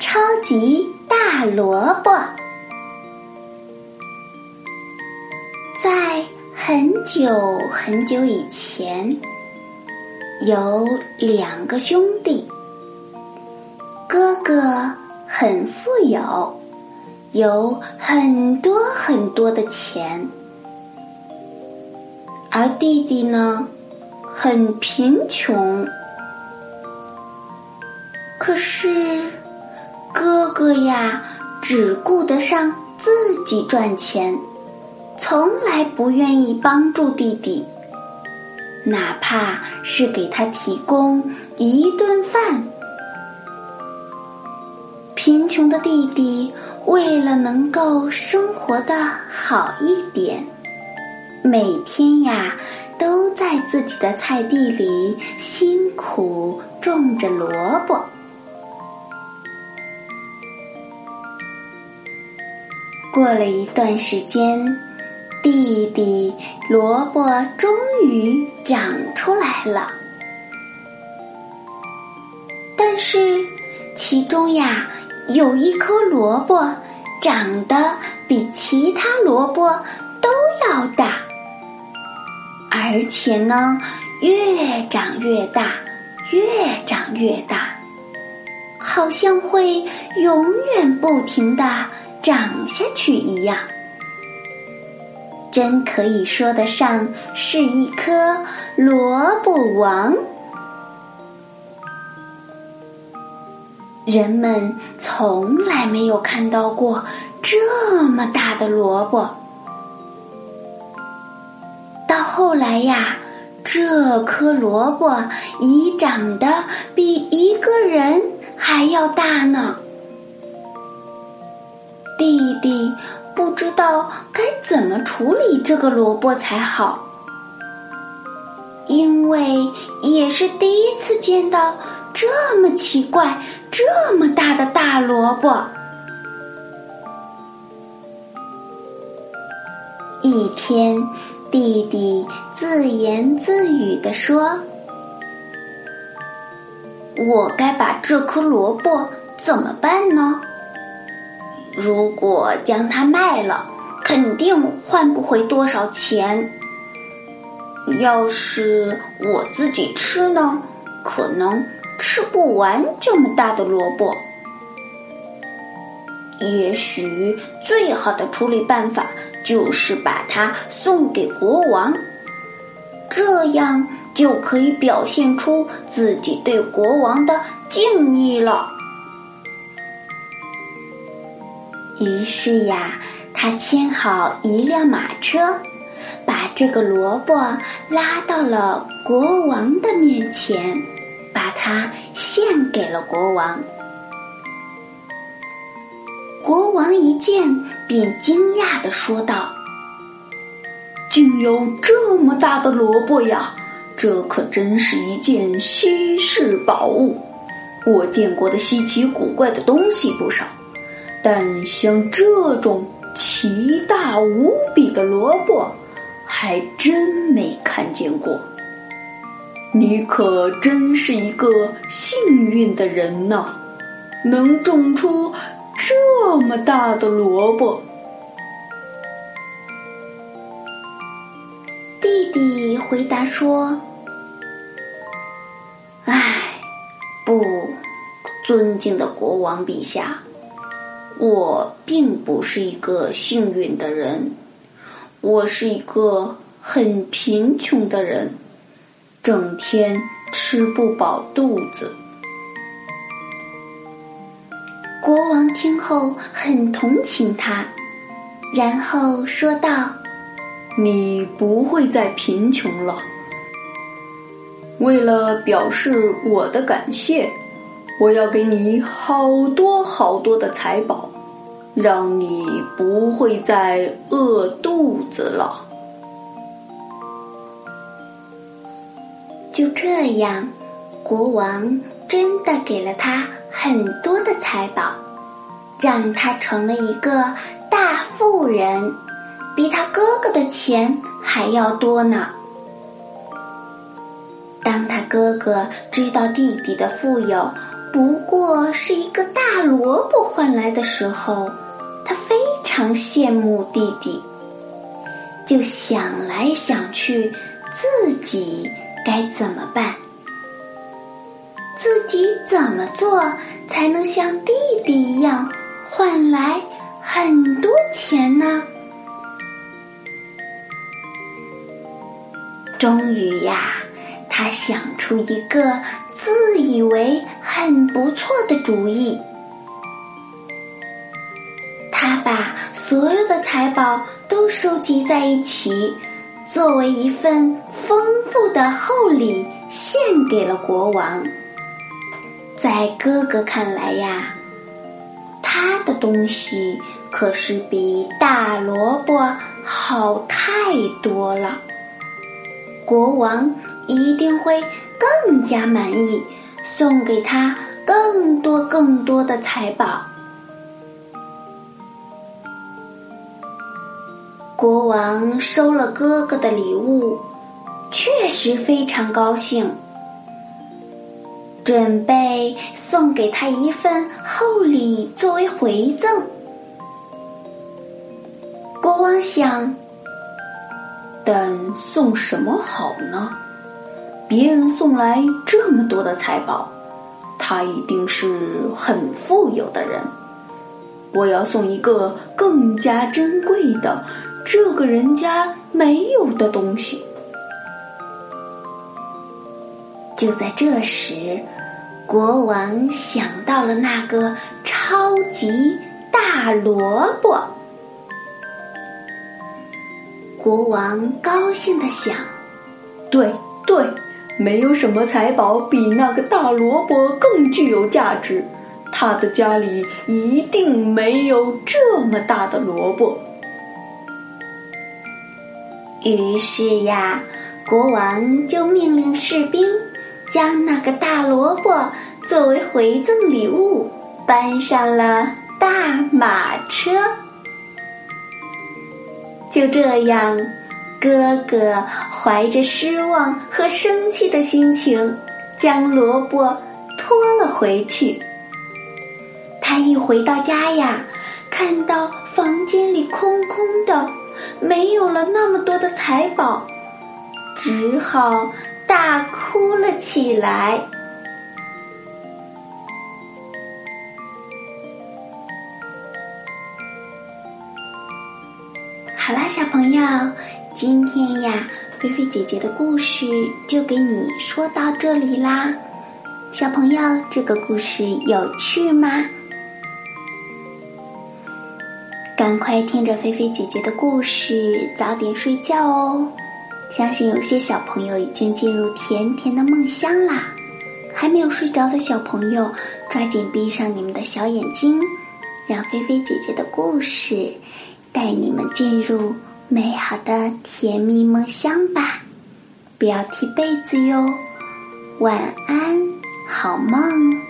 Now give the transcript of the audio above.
超级大萝卜，在很久很久以前，有两个兄弟。哥哥很富有，有很多很多的钱，而弟弟呢，很贫穷。可是。哥哥呀，只顾得上自己赚钱，从来不愿意帮助弟弟，哪怕是给他提供一顿饭。贫穷的弟弟为了能够生活的好一点，每天呀都在自己的菜地里辛苦种着萝卜。过了一段时间，弟弟萝卜终于长出来了。但是，其中呀有一颗萝卜长得比其他萝卜都要大，而且呢越长越大，越长越大，好像会永远不停的。长下去一样，真可以说得上是一颗萝卜王。人们从来没有看到过这么大的萝卜。到后来呀，这颗萝卜已长得比一个人还要大呢。弟弟不知道该怎么处理这个萝卜才好，因为也是第一次见到这么奇怪、这么大的大萝卜。一天，弟弟自言自语地说：“我该把这颗萝卜怎么办呢？”如果将它卖了，肯定换不回多少钱。要是我自己吃呢，可能吃不完这么大的萝卜。也许最好的处理办法就是把它送给国王，这样就可以表现出自己对国王的敬意了。于是呀，他牵好一辆马车，把这个萝卜拉到了国王的面前，把它献给了国王。国王一见，便惊讶的说道：“竟有这么大的萝卜呀！这可真是一件稀世宝物。我见过的稀奇古怪的东西不少。”但像这种奇大无比的萝卜，还真没看见过。你可真是一个幸运的人呐，能种出这么大的萝卜。弟弟回答说：“唉，不，尊敬的国王陛下。”我并不是一个幸运的人，我是一个很贫穷的人，整天吃不饱肚子。国王听后很同情他，然后说道：“你不会再贫穷了。为了表示我的感谢，我要给你好多好多的财宝，让你不会再饿肚子了。就这样，国王真的给了他很多的财宝，让他成了一个大富人，比他哥哥的钱还要多呢。当他哥哥知道弟弟的富有不过是一个大萝卜换来的时候，他非常羡慕弟弟，就想来想去，自己该怎么办？自己怎么做才能像弟弟一样换来很多钱呢？终于呀！他想出一个自以为很不错的主意，把所有的财宝都收集在一起，作为一份丰富的厚礼献给了国王。在哥哥看来呀，他的东西可是比大萝卜好太多了，国王。一定会更加满意，送给他更多更多的财宝。国王收了哥哥的礼物，确实非常高兴，准备送给他一份厚礼作为回赠。国王想，但送什么好呢？别人送来这么多的财宝，他一定是很富有的人。我要送一个更加珍贵的，这个人家没有的东西。就在这时，国王想到了那个超级大萝卜。国王高兴的想：“对对。”没有什么财宝比那个大萝卜更具有价值，他的家里一定没有这么大的萝卜。于是呀，国王就命令士兵将那个大萝卜作为回赠礼物搬上了大马车。就这样。哥哥怀着失望和生气的心情，将萝卜拖了回去。他一回到家呀，看到房间里空空的，没有了那么多的财宝，只好大哭了起来。好啦，小朋友。今天呀，菲菲姐姐的故事就给你说到这里啦。小朋友，这个故事有趣吗？赶快听着菲菲姐姐的故事，早点睡觉哦。相信有些小朋友已经进入甜甜的梦乡啦。还没有睡着的小朋友，抓紧闭上你们的小眼睛，让菲菲姐姐的故事带你们进入。美好的甜蜜梦乡吧，不要踢被子哟。晚安，好梦。